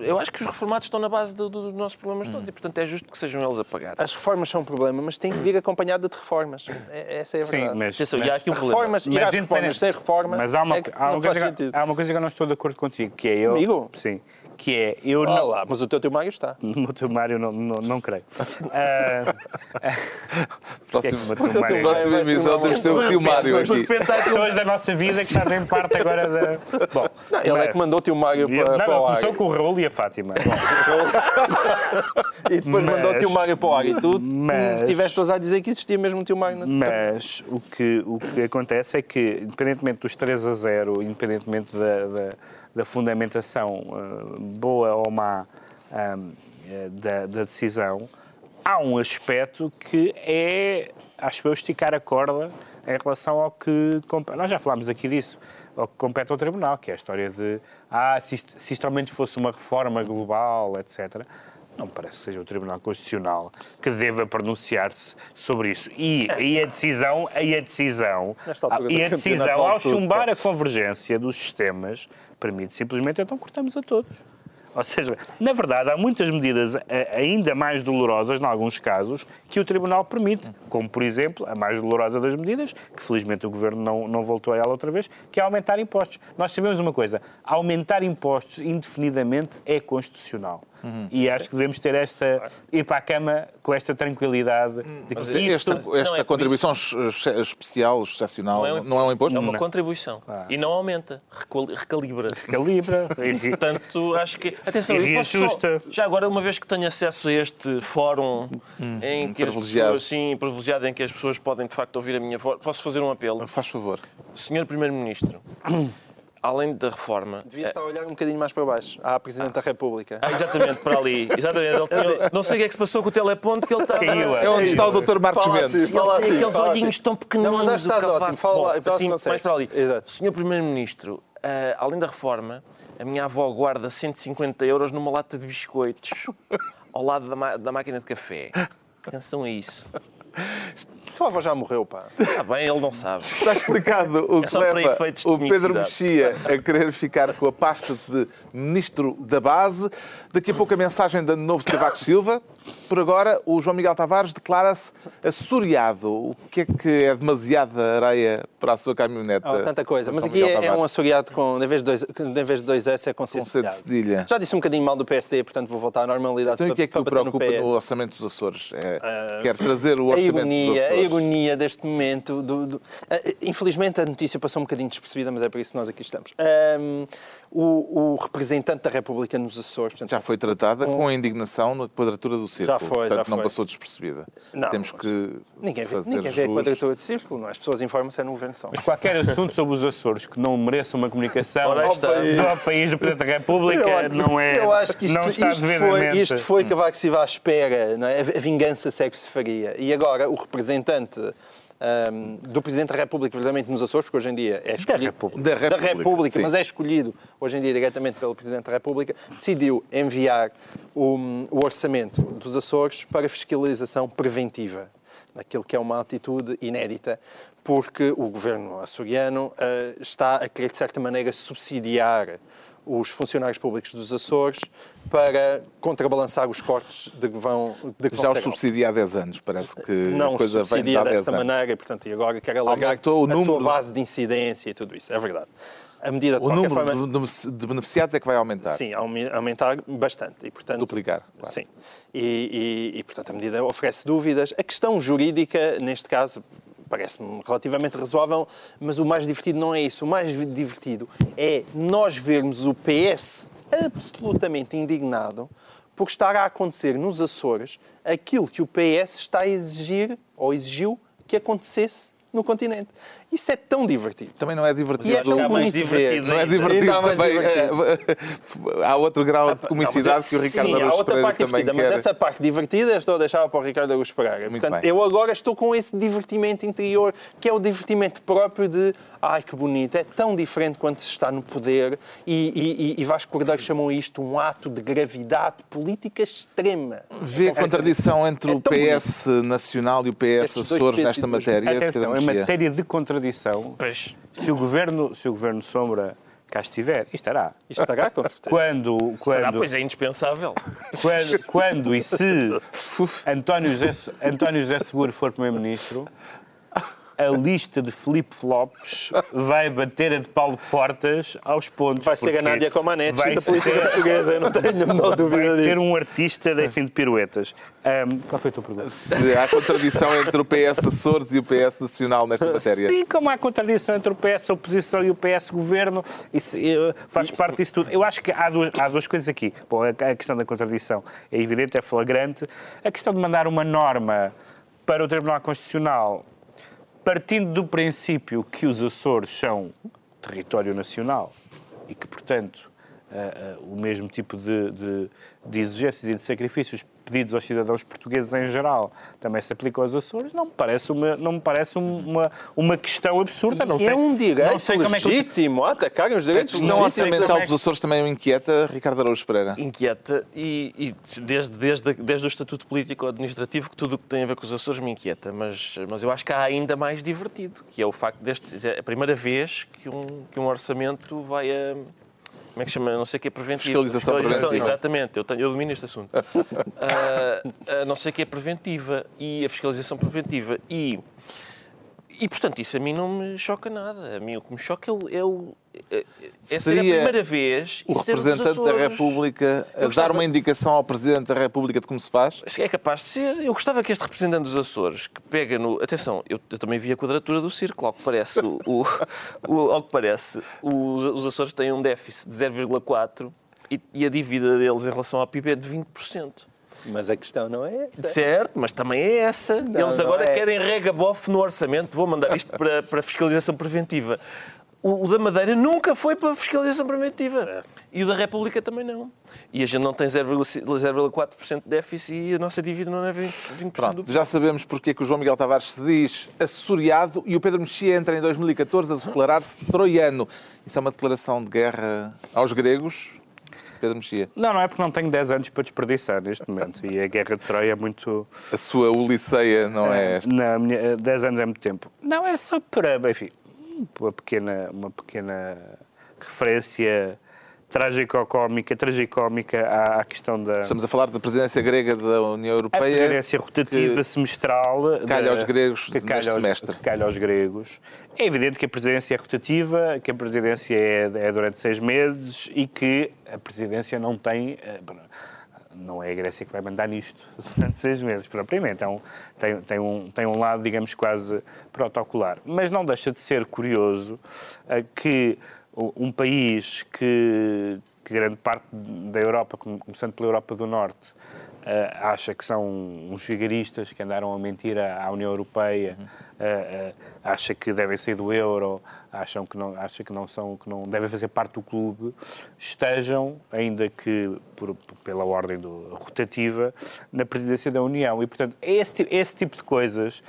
eu acho que os reformados estão na base do, do, dos nossos problemas todos e, portanto, é justo que sejam eles a pagar. As reformas são um problema, mas tem que vir acompanhada de reformas. É, essa é a verdade. Sim, mas, Atenção, mas, e há aqui um reformas, problema. Mas, reformas sem reforma. Mas há uma, é há, uma coisa, há uma coisa que eu não estou de acordo contigo, que é eu. Comigo? Sim que é eu não. Lá, mas o teu teu Mário está. <laughs> O teu Mário não, não, não creio. Uh... <laughs> próximo, é próxima próximo emissão temos o tio Mário aqui. Pessoas da nossa vida que fazem parte agora da. <laughs> Bom, não, ele mas... é que mandou o tio Mário para, não, para o ar. Começou com o Raul e a Fátima. e depois mas... mandou o tio Mário para o ar. E tu mas... tiveste a dizer que existia mesmo um tio Mário. Mas o que, o que acontece é que, independentemente dos 3 a 0, independentemente da, da da fundamentação uh, boa ou má um, eh, da, da, decisão, há um aspecto que é, acho eu, esticar a corda em relação ao que. Nós já falámos aqui disso, ao que compete ao Tribunal, que é a história de. Ah, se isto, se isto realmente fosse uma reforma global, etc não parece que seja o Tribunal Constitucional que deva pronunciar-se sobre isso. E, e a decisão, e a decisão, e a decisão ao chumbar a convergência dos sistemas, permite simplesmente, então cortamos a todos. Ou seja, na verdade, há muitas medidas eh, ainda mais dolorosas, em alguns casos, que o Tribunal permite, como, por exemplo, a mais dolorosa das medidas, que felizmente o Governo não, não voltou a ela outra vez, que é aumentar impostos. Nós sabemos uma coisa, aumentar impostos indefinidamente é constitucional. Uhum. E acho que devemos ter esta. ir para a cama com esta tranquilidade. Hum. De que esta, esta é contribuição especial, excepcional, não é um, não é um imposto? É uma contribuição. Ah. E não aumenta, recalibra. Recalibra. <laughs> Portanto, acho que Atenção, e eu posso só- já agora, uma vez que tenho acesso a este fórum em que as privilegiado. pessoas, sim, privilegiado, em que as pessoas podem de facto ouvir a minha voz, posso fazer um apelo? Faz favor. Senhor Primeiro-Ministro, além da reforma. Devia estar a olhar um bocadinho mais para baixo, à Presidente da República. Ah, exatamente, para ali. <laughs> Exatamente. Ele tinha- não sei o que é que se passou com o teleponto que ele estava. Caiu, É onde está o Dr. Marcos Fala Mendes. assim. E ele Fala tem assim, aqueles fala olhinhos assim. tão pequeninos. Não, mas acho que estás ótimo. Fala Bom, lá, fala assim, mais para ali. Exato. Senhor Primeiro-Ministro, ah, além da reforma, a minha avó guarda 150 euros numa lata de biscoitos ao lado da, da máquina de café. Atenção a isso. <laughs> Tua avó já morreu, pá. Está bem, ele não sabe. Está explicado o É que leva o Pedro. Mexia a querer ficar com a pasta de Ministro da Base. Daqui a pouco a mensagem Ano Novo de Cavaco Silva. Por agora, o João Miguel Tavares declara-se assoreado. O que é que é demasiada areia para a sua caminhonete? Oh, tanta coisa. Mas aqui é, é um assoreado com, em vez de dois, em vez de dois S, é com Com C de cedilha. Já disse um bocadinho mal do PSD, portanto vou voltar à normalidade Então, o que é que o no preocupa PS. no orçamento dos Açores? É, quer trazer o orçamento dos ironia, a Açores. ironia deste momento. do- do- Ah, infelizmente a notícia passou um bocadinho despercebida, mas é por isso que nós aqui estamos. O, o representante da República nos Açores, portanto, Já foi tratada com indignação na quadratura do círculo. Já foi, Portanto, já não foi. passou despercebida. Não, Temos que ninguém vê, fazer ninguém vê a quadratura de círculo, não é? As pessoas informam-se é no governo só. Mas qualquer assunto sobre os Açores que não mereça uma comunicação Ora, ao país, do país do Presidente da República não é. Eu acho que isto, não está isto foi, isto foi Cavaco Silva à espera, não é? a vingança segue-se faria. E agora o representante ahm, do Presidente da República, verdadeiramente nos Açores, porque hoje em dia é escolhido... República. Da República, sim. mas é escolhido hoje em dia diretamente pelo Presidente da República, decidiu enviar o, o orçamento dos Açores para fiscalização preventiva, aquilo que é uma atitude inédita, porque o governo açoriano ah, está a querer, de certa maneira, subsidiar os funcionários públicos dos Açores para contrabalançar os cortes de que vão de que vão Já os ser subsidia há 10 anos. Parece que não a os coisa vem de subsidia há 10 desta anos. maneira e, portanto, e agora quer alargar Aumentou o a sua número- base de incidência e tudo isso. É verdade. A medida, de O número forma, de- beneficiados é que vai aumentar. Sim, aume- aumentar bastante. E, portanto, Duplicar, quase. Sim. E, e- e, portanto, a medida oferece dúvidas. A questão jurídica, neste caso, parece-me relativamente razoável, mas o mais divertido não é isso. O mais divertido é nós vermos o PS absolutamente indignado por estar a acontecer nos Açores aquilo que o PS está a exigir, ou exigiu, que acontecesse no continente. Isso é tão divertido. Também não é divertido. E é tão mais bonito divertido ver. Não é divertido também. divertido. é, <laughs> há outro grau de comicidade Não, que o mas Ricardo Sim, há Araújo outra Pereira parte também divertida, quer. mas essa parte divertida estou a deixar para o Ricardo Araújo Pereira. Muito Portanto, bem. eu agora estou com esse divertimento interior, que é o divertimento próprio de ai que bonito, é tão diferente quando se está no poder e, e, e- Vasco Cordeiro chamou isto um ato de gravidade política extrema. Vê a contradição entre É o PS nacional e o PS Açores nesta matéria? Atenção, Mexia? matéria de contradição, Pois. se o governo, se o governo Sombra cá estiver, e estará. Isto estará, com certeza. Quando, quando, pois é indispensável. quando, quando e se <laughs> António José, António José Seguro for Primeiro-Ministro, a lista de flip-flops vai bater a de Paulo Portas aos pontos. Vai ser a porque Nádia Comaneci vai da política ser- portuguesa, eu não tenho a menor dúvida Vai ser disso. um artista de fim de piruetas. Ahm, qual foi a tua pergunta? Se há contradição entre o PS Açores e o PS Nacional nesta matéria. Sim, como há contradição entre o PS oposição e o PS governo, isso eh, faz parte disso tudo. Eu acho que há duas, há duas coisas aqui. Bom, a questão da contradição é evidente, é flagrante. A questão de mandar uma norma para o Tribunal Constitucional, partindo do princípio que os Açores são território nacional e que, portanto, o mesmo tipo de, de- de exigências e de sacrifícios pedidos aos cidadãos portugueses em geral também se aplicam aos Açores, não me parece uma, não me parece um- uma, uma questão absurda. Não sei, é um direito não sei como é que legítimo a atacarem os direitos questão legítimos. orçamental dos Açores também o inquieta, Ricardo Araújo Pereira. Inquieta e, e desde, desde, desde o Estatuto Político Administrativo que tudo o que tem a ver com os Açores me inquieta, mas, mas eu acho que há ainda mais divertido, que é o facto deste. É a primeira vez que um, que um orçamento vai a. Como é que chama? Não sei o que é preventivo. Fiscalização preventiva. Exatamente, eu, tenho, eu domino este assunto. <laughs> Ah, não sei o que é preventiva e a fiscalização preventiva. E, e, portanto, isso a mim não me choca nada. A mim o que me choca é o. É, o, é, é ser a Seria primeira vez. O representante da. República a gostava- dar uma indicação ao Presidente da República de como se faz? Se é capaz de ser. Eu gostava que este representante dos Açores, que pega no. Atenção, eu, eu também vi a quadratura do círculo. Ao que parece, o, o- ao que parece os, os Açores têm um déficit de 0,4 e, e a dívida deles em relação ao PIB é de 20%. Mas a questão não é essa. Certo, mas também é essa. Não, Eles não agora é. querem regabof no orçamento. Vou mandar isto para, para fiscalização preventiva. O, o da Madeira nunca foi para fiscalização preventiva. E o da República também não. E a gente não tem 0,5 0,4% de déficit e a nossa dívida não é 20%, 20% do Pronto, já sabemos porque é que o João Miguel Tavares se diz assuriado e o Pedro Mexia entra em 2014 a declarar-se troiano. Isso é uma declaração de guerra aos gregos? Pedro Mexia. Não, não é porque não tenho 10 anos para desperdiçar neste momento. E a Guerra de Troia é muito. A sua Uliceia não é esta. Não, minha- 10 anos é muito tempo. Não, é só para, enfim, uma pequena, uma pequena referência trágico-cómica, tragicómica à, à questão da. Estamos a falar da presidência grega da União A Europeia. presidência rotativa semestral calha da- aos gregos que neste calha aos, semestre. que calha aos gregos. É evidente que a presidência é rotativa, que a presidência é, é durante seis meses e que a presidência não tem. eh, Não é a Grécia que vai mandar nisto <laughs> durante seis meses, propriamente. Um- tem, tem, um, tem um lado, digamos, quase protocolar. Mas não deixa de ser curioso eh, que um país que, que grande parte da Europa, come- começando pela Europa do Norte, eh, acha que são uns vigaristas que andaram a mentir à, União Europeia, eh, eh, acha que devem sair do euro, acham que não, acha que não são, que não devem fazer parte do clube, estejam, ainda que por- pela ordem do, rotativa, na presidência da União. E, portanto, é esse, ti- esse tipo de coisas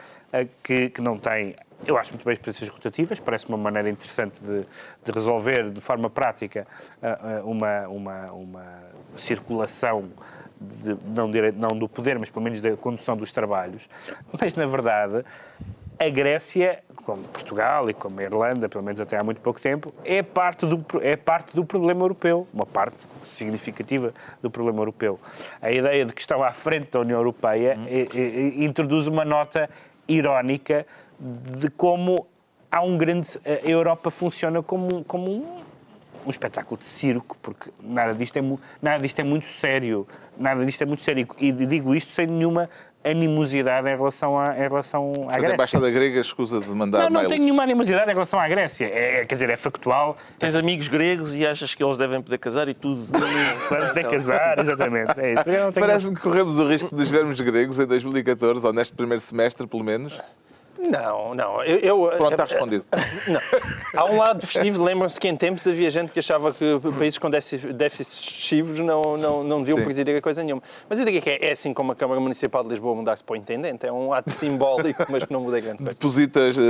que, que não tem. Eu acho muito bem as presidências rotativas, parece uma maneira interessante de, de resolver de forma prática eh, eh, uma, uma, uma circulação de- não, dire- não do poder, mas pelo menos da condução dos trabalhos. Mas, na verdade, a Grécia, como Portugal e como a Irlanda, pelo menos até há muito pouco tempo, é parte do, é parte do problema europeu, uma parte significativa do problema europeu. A ideia de que estão à frente da União Europeia eh, eh, introduz uma nota irónica de como há um grande. A Europa funciona como, um- como um, um espetáculo de circo, porque nada disto, é, nada disto é muito sério. Nada disto é muito sério. E digo isto sem nenhuma animosidade em relação, a, em relação à A Grécia. Embaixada Grega escusa de mandar Não, não mails. tenho nenhuma animosidade em relação à Grécia. É, quer dizer, é factual. Tens amigos gregos e achas que eles devem poder casar e tudo. <laughs> Que casar, exatamente. É Parece-me que corremos o risco de nos vermos gregos em 2014, ou neste primeiro semestre, pelo menos. Não, não. Eu, eu- Pronto, está respondido. <laughs> Não. Há um lado festivo, lembram-se que em tempos havia gente que achava que países com déficit- déficits excessivos não, não, não deviam Sim. presidir a coisa nenhuma. Mas eu digo que é, é assim como a Câmara Municipal de Lisboa mudar-se para o intendente. É um ato simbólico, <laughs> mas que não muda grande coisa. Depositas, eh,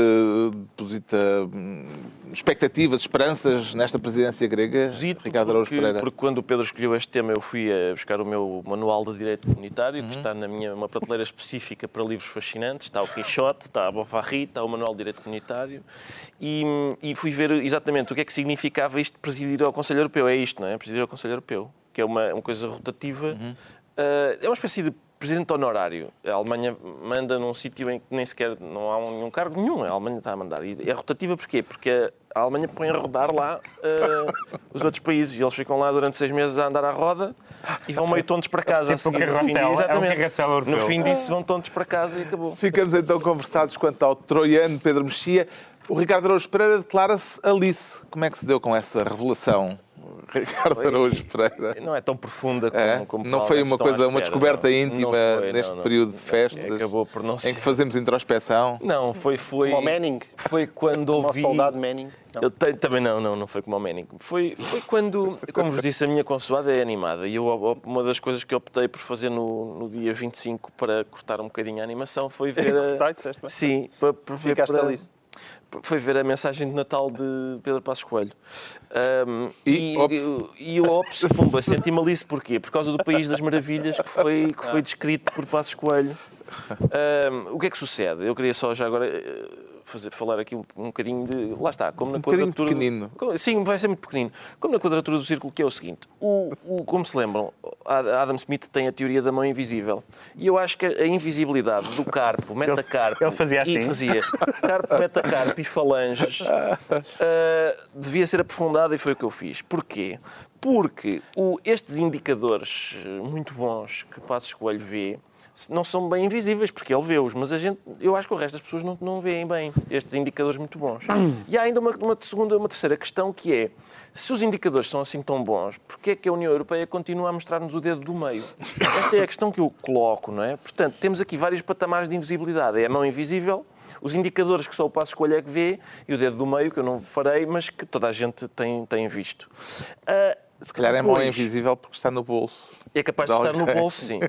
deposita hum, expectativas, esperanças nesta presidência grega, Zito, Ricardo Araújo porque, Pereira? porque quando o Pedro escolheu este tema, eu fui a buscar o meu manual de Direito Comunitário, que está na minha uma prateleira específica para livros fascinantes. Está o Quixote, está a Bofarri, está o Manual de Direito Comunitário. E, e fui ver exatamente o que é que significava isto de presidir ao Conselho Europeu. É isto, não é? Presidir ao Conselho Europeu, que é uma, uma coisa rotativa. Ah, é uma espécie de presidente honorário. A Alemanha manda num sítio em que nem sequer não há nenhum cargo nenhum. A Alemanha está a mandar. E é rotativa porquê? Porque a Alemanha põe a rodar lá ah, os outros países. E eles ficam lá durante seis meses a andar à roda e vão meio tontos para casa. a Tipo um seguir. No fim- carrossel, é um Exatamente. No fim disso vão tontos para casa e acabou. Ficamos então conversados quanto ao troiano Pedro Mexia. O Ricardo Araújo Pereira declara-se Alice. Como é que se deu com essa revelação? <laughs> Ricardo Araújo Pereira. Não é tão profunda como, É? como Não foi uma coisa, uma descoberta não. íntima Não foi, neste não, não. período de festas Acabou por não em ser. que fazemos introspeção. Não, foi. foi Como Manning. Foi quando Como ouvi. soldado Manning. Não. Eu te- também não, não, não foi como o Manning. Foi, foi quando, como vos disse, a minha consoada é animada e eu, uma das coisas que optei por fazer no, no dia 25 para cortar um bocadinho a animação foi <laughs> ver. a- Cortar, disseste bem. Sim, para, para ver. Ficaste para- Alice. Foi ver a mensagem de Natal de Pedro Passos Coelho. Ahm, E, e, ops. e eu, ops, pumba, senti-me Alice porquê? Por causa do País das Maravilhas que foi, que foi descrito por Passos Coelho. Ahm, o que é que sucede? Eu queria só já agora eh, fazer, falar aqui um, um bocadinho de. Lá está, como na bocadinho quadratura. pequenino. Como- Sim, vai ser muito pequenino. Como na quadratura do círculo, que é o seguinte: o, o- como se lembram, Ad- Adam Smith tem a teoria da mão invisível. E eu acho que a invisibilidade do carpo, metacarpo. ele fazia assim? E fazia. <laughs> Carpo, metacarpo e falanges ah, <laughs> devia ser aprofundada e foi o que eu fiz. Porquê? Porque o, estes indicadores eh, muito bons que Passos Coelho vê não são bem invisíveis, porque ele vê-os, mas a gente, eu acho que o resto das pessoas não, não veem bem estes indicadores muito bons. <clears throat> E há ainda uma, uma segunda, uma terceira questão que é, se os indicadores são assim tão bons, porquê é que a União Europeia continua a mostrar-nos o dedo do meio? Esta é a questão que eu coloco, não é? Portanto, temos aqui vários patamares de invisibilidade. É a mão invisível, os indicadores que só o passo escolha é que vê, e o dedo do meio, que eu não farei, mas que toda a gente tem, tem visto. Uh, se calhar é mão invisível porque está no bolso. É capaz de, de estar no bolso, sim.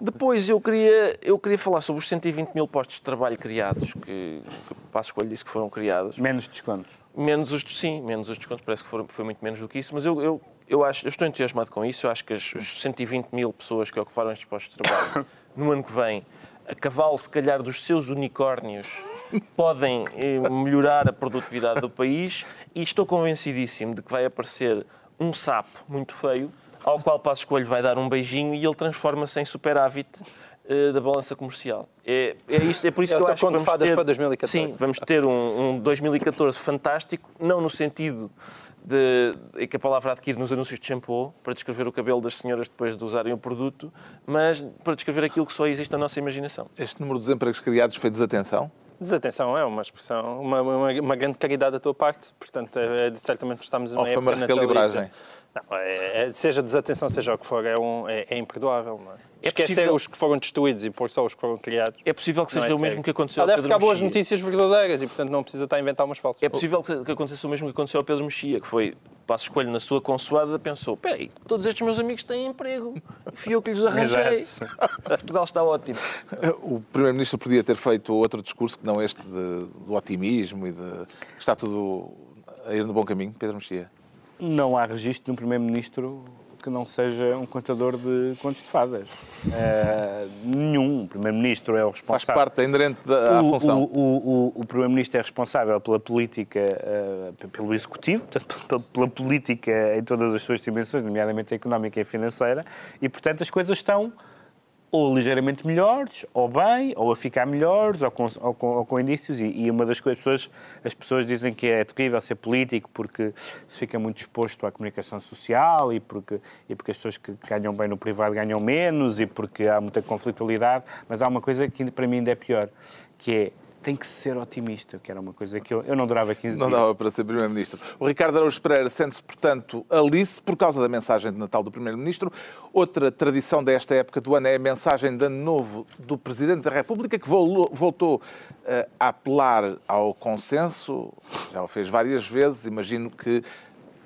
Depois eu queria, eu queria falar sobre os 120 mil postos de trabalho criados, que, que Passo Escolha disse que foram criados. Menos descontos. Menos os, sim, menos os descontos, parece que foram, foi muito menos do que isso, mas eu, eu, eu, acho, eu estou entusiasmado com isso. Eu acho que as, as 120 mil pessoas que ocuparam estes postos de trabalho <coughs> no ano que vem, a cavalo, se calhar, dos seus unicórnios, podem eh, melhorar a produtividade do país e estou convencidíssimo de que vai aparecer um sapo muito feio, ao qual Passo Escolho vai dar um beijinho e ele transforma-se em superávit uh, da balança comercial. É, é, isto, é por isso eu que eu acho que vamos ter, para 2014. Sim, vamos ter um, um 2014 fantástico, não no sentido de, de, que a palavra adquire nos anúncios de shampoo, para descrever o cabelo das senhoras depois de usarem o produto, mas para descrever aquilo que só existe na nossa imaginação. Este número de desempregos criados foi desatenção? Desatenção é uma expressão, uma, uma, uma, grande caridade da tua parte, portanto, é, é, certamente estamos numa Ou foi uma recalibragem? Não, é, é, seja desatenção, seja o que for, é, um, é, é imperdoável. Não é? É Esquecer possível... os que foram destruídos e pôr só os que foram criados. É possível que seja é o mesmo que aconteceu ao Pedro Mexia. Deve ficar boas notícias verdadeiras e, portanto, não precisa estar a inventar umas falsas. É possível que, que aconteça o mesmo que aconteceu ao Pedro Mexia, que foi passo escolho na sua consoada, pensou: peraí, todos estes meus amigos têm emprego, fui eu que lhes arranjei. Portugal está ótimo. O Primeiro-Ministro podia ter feito outro discurso que não este de, do otimismo e de está tudo a ir no bom caminho, Pedro Mexia. Não há registro de um Primeiro-Ministro que não seja um contador de contos de fadas. Uh, nenhum. O Primeiro-Ministro é o responsável. Faz parte, é inerente da o, função. O, o, o, Primeiro-Ministro é responsável pela política, uh, pelo Executivo, portanto, <laughs> pela, pela, política em todas as suas dimensões, nomeadamente a económica e financeira, e, portanto, as coisas estão ou ligeiramente melhores, ou bem, ou a ficar melhores, ou com, ou com, ou com indícios. E, e, uma das coisas, as pessoas dizem que é terrível ser político porque se fica muito exposto à comunicação social e porque, e porque as pessoas que ganham bem no privado ganham menos e porque há muita conflitualidade. Mas há uma coisa que para mim ainda é pior, que é tem que ser otimista, que era uma coisa que eu, eu não durava 15 não dias. Não dava para ser Primeiro-Ministro. O Ricardo Araújo Pereira sente-se, portanto, Alice por causa da mensagem de Natal do Primeiro-Ministro. Outra tradição desta época do ano é a mensagem de Ano Novo do Presidente da República, que voltou uh, a apelar ao consenso, já o fez várias vezes, imagino que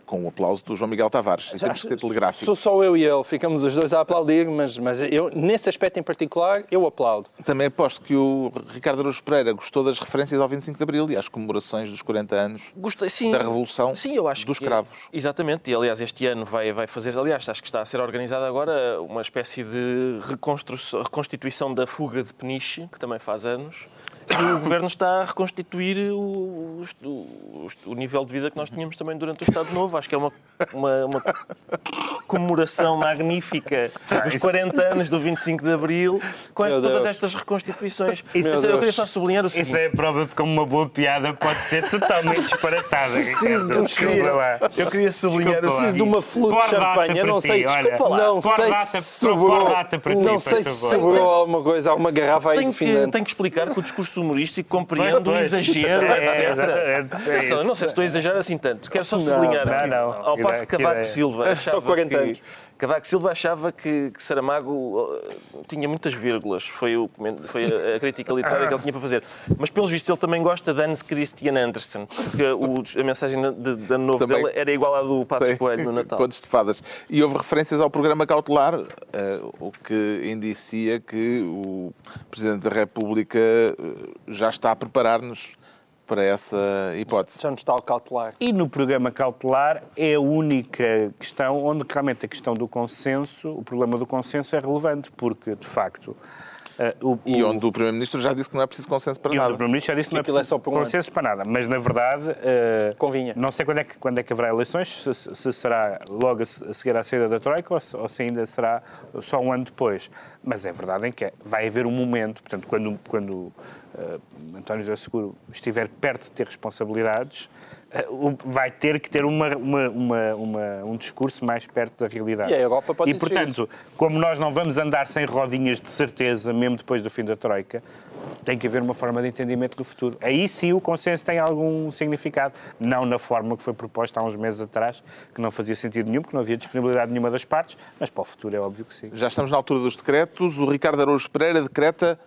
com o aplauso do João Miguel Tavares, em termos telegráficos. Sou só eu e ele, ficamos os dois a aplaudir, mas, mas eu, nesse aspecto em particular, eu aplaudo. Também aposto que o Ricardo Araújo Pereira gostou das referências ao 25 de Abril e às comemorações dos 40 anos Gostei, sim, da Revolução sim, eu acho dos que, cravos. Exatamente, e aliás este ano vai, vai fazer, aliás, acho que está a ser organizada agora uma espécie de reconstituição da fuga de Peniche, que também faz anos, o Governo está a reconstituir o, o, o, nível de vida que nós tínhamos também durante o Estado Novo. Acho que é uma, uma, uma <laughs> comemoração magnífica dos 40 anos do 25 de Abril com todas estas reconstituições. Isso, eu queria só sublinhar o seguinte. Isso é a prova de como uma boa piada pode ser totalmente <laughs> disparatada. Preciso de um queria, Eu queria sublinhar, desculpa preciso de uma flor de champanhe. Eu não sei, ti, desculpa lá. Não sei se sobrou, não sei se sobrou alguma coisa, alguma garrafa aí tenho que, tenho que explicar que o discurso humorístico, compreendo o exagero, é, etc. É, não sei se estou a exagerar assim tanto. Quero só sublinhar não, aqui, não, ao passo que Cavaco Silva achava só 40 anos. Cavaco Silva achava que, que, Saramago uh, tinha muitas vírgulas, foi, o, foi a, a crítica literária que ele tinha para fazer. Mas, pelos vistos, ele também gosta de Hans Christian Andersen, porque o, a mensagem de, de ano novo também dele era igual à do Passos Coelho no <laughs> Natal. Contos de fadas. E houve referências ao programa cautelar, uh, o que indicia que o Presidente da República uh, já está a preparar-nos para essa hipótese. Já nos está o cautelar. E no programa cautelar é a única questão onde realmente a questão do consenso, o problema do consenso é relevante, porque, de facto, Uh, o, e onde o Primeiro-Ministro já disse que não é preciso consenso para e nada. o Primeiro-Ministro já disse que não é preciso é consenso para nada. Mas, na verdade, uh, Convinha. não sei quando é, que, quando é que haverá eleições, se, se será logo a seguir à saída da Troika ou se, ou se, ainda será só um ano depois. Mas é verdade em que vai haver um momento, portanto, quando, quando uh, António José Seguro estiver perto de ter responsabilidades, vai ter que ter uma, uma, uma, uma, um discurso mais perto da realidade. E a Europa pode E, portanto, como nós não vamos andar sem rodinhas de certeza, mesmo depois do fim da Troika, tem que haver uma forma de entendimento do futuro. Aí sim o consenso tem algum significado, não na forma que foi proposta há uns meses atrás, que não fazia sentido nenhum, porque não havia disponibilidade nenhuma das partes, mas para o futuro é óbvio que sim. Já estamos na altura dos decretos. O Ricardo Araújo Pereira decreta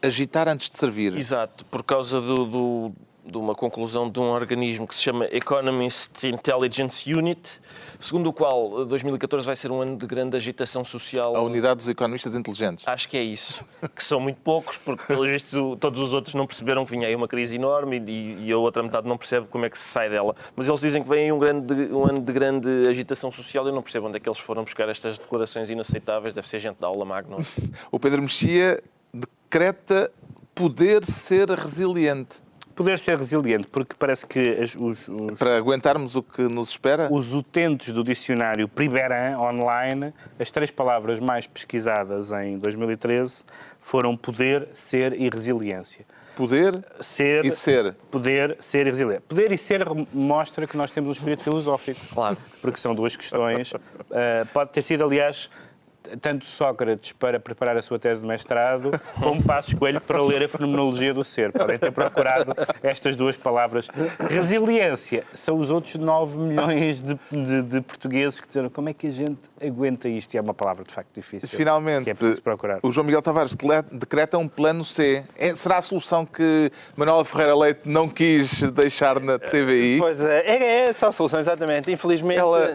agitar antes de servir. Exato, por causa do, do de uma conclusão de um organismo que se chama Economist Intelligence Unit, segundo o qual 2014 vai ser um ano de grande agitação social. A unidade dos economistas inteligentes. Acho que é isso. Que são muito poucos, porque pelo visto todos os outros não perceberam que vinha aí uma crise enorme e, e a outra metade não percebe como é que se sai dela. Mas eles dizem que vem aí um, grande, um ano de grande agitação social. Eu não percebo onde é que eles foram buscar estas declarações inaceitáveis. Deve ser gente da aula magna. <laughs> o Pedro Mexia decreta poder ser resiliente poder ser resiliente, porque parece que os, os, Para aguentarmos o que nos espera? Os utentes do dicionário Priberan online, as três palavras mais pesquisadas em 2013 foram poder, ser e resiliência. Poder ser, e ser. Poder, ser e resiliência. Poder e ser mostra que nós temos um espírito filosófico. Claro. Porque são duas questões. Uh, <laughs> pode ter sido, aliás, tanto Sócrates para preparar a sua tese de mestrado, como Passos Coelho para ler a fenomenologia do ser. Podem ter procurado estas duas palavras. Resiliência são os outros 9 milhões de, de, de portugueses que disseram como é que a gente aguenta isto? E é uma palavra de facto difícil. Finalmente, é o João Miguel Tavares decreta um plano C. É, será a solução que Manuela Ferreira Leite não quis deixar na TVI? Pois é, é essa a solução, exatamente. Infelizmente, Ela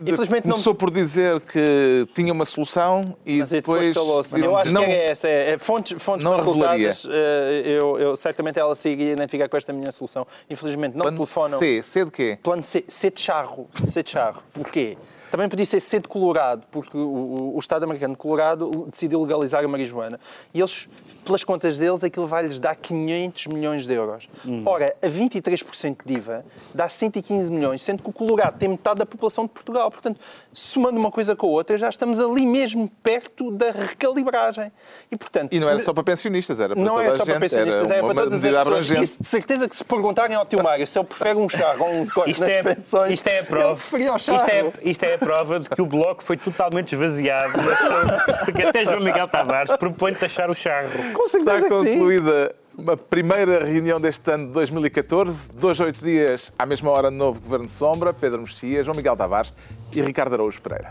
infelizmente começou não... por dizer que tinha uma solução solução e Mas depois... depois eu acho não, que é essa. É, é fontes, fontes não facultadas, eh, eu, eu, certamente ela se identificar com esta minha solução. Infelizmente não Plano telefonam... C. C de quê? Plano C. C de charro. C de charro. Porquê? Também podia ser C de Colorado, porque o, o, Estado americano de Colorado decidiu legalizar a marijuana. E eles, pelas contas deles, aquilo vai-lhes dar 500 milhões de euros. Hum. Ora, a 23% de IVA dá 115 milhões, sendo que o Colorado tem metade da população de Portugal. Portanto, somando uma coisa com a outra, já estamos ali mesmo perto da recalibragem. E, portanto, e não era só para pensionistas, era para não toda era só para pensionistas, era, para todas as pessoas. E de certeza que se perguntarem ao tio Mário se ele prefere um chá ou um corte isto nas é, pensões, isto é a prova. Isto é, isto é a prova de que o Bloco foi totalmente esvaziado. Porque até João Miguel Tavares propõe taxar o charro. Com Está concluída uma primeira reunião deste ano de 2014. Dois, oito dias, à mesma hora, novo Governo de Sombra. Pedro Mexia, João Miguel Tavares e Ricardo Araújo Pereira.